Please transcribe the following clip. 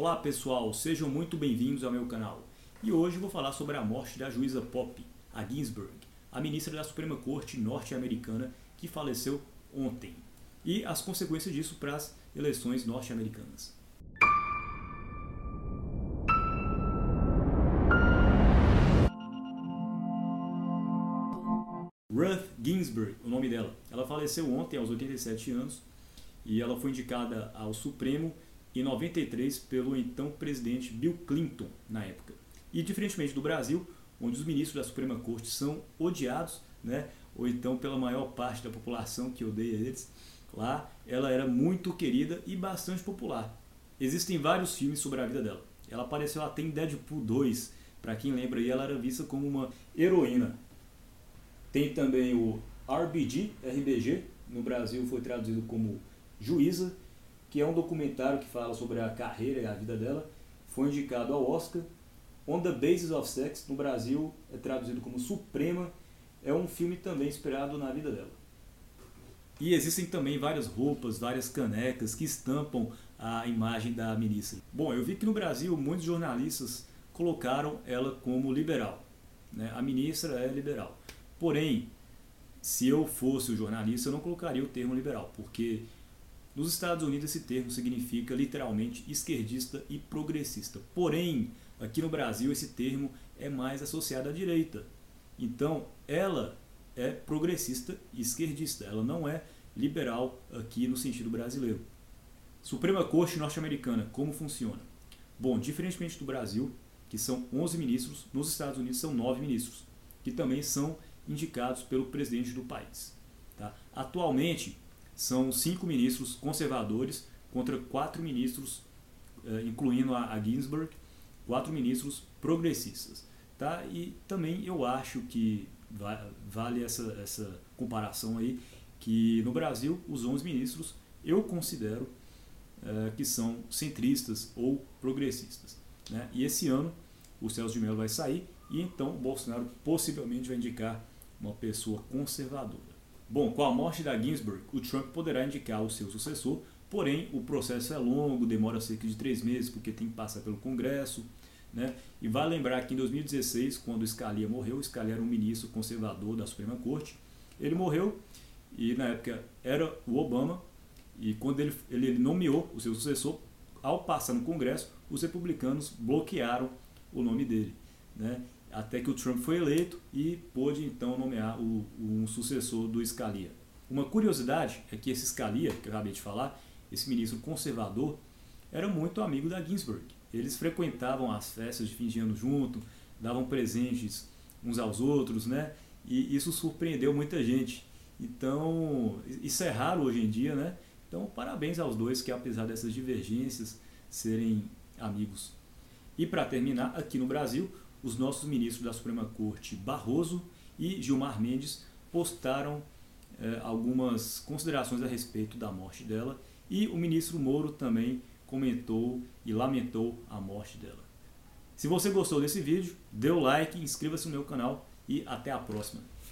Olá pessoal, sejam muito bem-vindos ao meu canal. E hoje vou falar sobre a morte da juíza Poppe, a Ginsburg, a ministra da Suprema Corte norte-americana que faleceu ontem, e as consequências disso para as eleições norte-americanas. Ruth Ginsburg, o nome dela. Ela faleceu ontem aos 87 anos e ela foi indicada ao Supremo em 93 pelo então presidente Bill Clinton na época. E diferentemente do Brasil, onde os ministros da Suprema Corte são odiados, né, ou então pela maior parte da população que odeia eles, lá ela era muito querida e bastante popular. Existem vários filmes sobre a vida dela. Ela apareceu até em Deadpool 2, para quem lembra aí, ela era vista como uma heroína. Tem também o RBG, RBG, no Brasil foi traduzido como Juíza, que é um documentário que fala sobre a carreira e a vida dela. Foi indicado ao Oscar. On the Basis of Sex, no Brasil, é traduzido como Suprema. É um filme também inspirado na vida dela. E existem também várias roupas, várias canecas que estampam a imagem da ministra. Bom, eu vi que no Brasil muitos jornalistas colocaram ela como liberal. Né? A ministra é liberal. Porém, se eu fosse o jornalista, eu não colocaria o termo liberal, porque nos Estados Unidos esse termo significa literalmente esquerdista e progressista. Porém, aqui no Brasil esse termo é mais associado à direita. Então, ela é progressista e esquerdista, ela não é liberal aqui no sentido brasileiro. Suprema Corte norte-americana, como funciona? Bom, diferentemente do Brasil, que são 11 ministros, nos Estados Unidos são 9 ministros, que também são indicados pelo presidente do país. Tá? Atualmente, são cinco ministros conservadores contra quatro ministros, eh, incluindo a Ginsburg, quatro ministros progressistas. Tá? E também eu acho que vale essa, essa comparação aí, que no Brasil os 11 ministros eu considero eh, que são centristas ou progressistas. Né? E esse ano o Celso de Mello vai sair e então Bolsonaro possivelmente vai indicar uma pessoa conservadora. Bom, com a morte da Ginsburg, o Trump poderá indicar o seu sucessor, porém o processo é longo, demora cerca de três meses, porque tem que passar pelo Congresso. Né? E vale lembrar que em 2016, quando Scalia morreu, Scalia era um ministro conservador da Suprema Corte, ele morreu e na época era o Obama, e quando ele, ele nomeou o seu sucessor, ao passar no Congresso, os republicanos bloquearam o nome dele. Né? Até que o Trump foi eleito e pôde então nomear o, um sucessor do Scalia. Uma curiosidade é que esse Scalia, que eu acabei de falar, esse ministro conservador, era muito amigo da Ginsburg. Eles frequentavam as festas de fim de ano junto, davam presentes uns aos outros, né? E isso surpreendeu muita gente. Então, isso é raro hoje em dia, né? Então, parabéns aos dois que apesar dessas divergências serem amigos. E para terminar, aqui no Brasil, os nossos ministros da Suprema Corte, Barroso e Gilmar Mendes, postaram eh, algumas considerações a respeito da morte dela e o ministro Moro também comentou e lamentou a morte dela. Se você gostou desse vídeo, dê o like, inscreva-se no meu canal e até a próxima.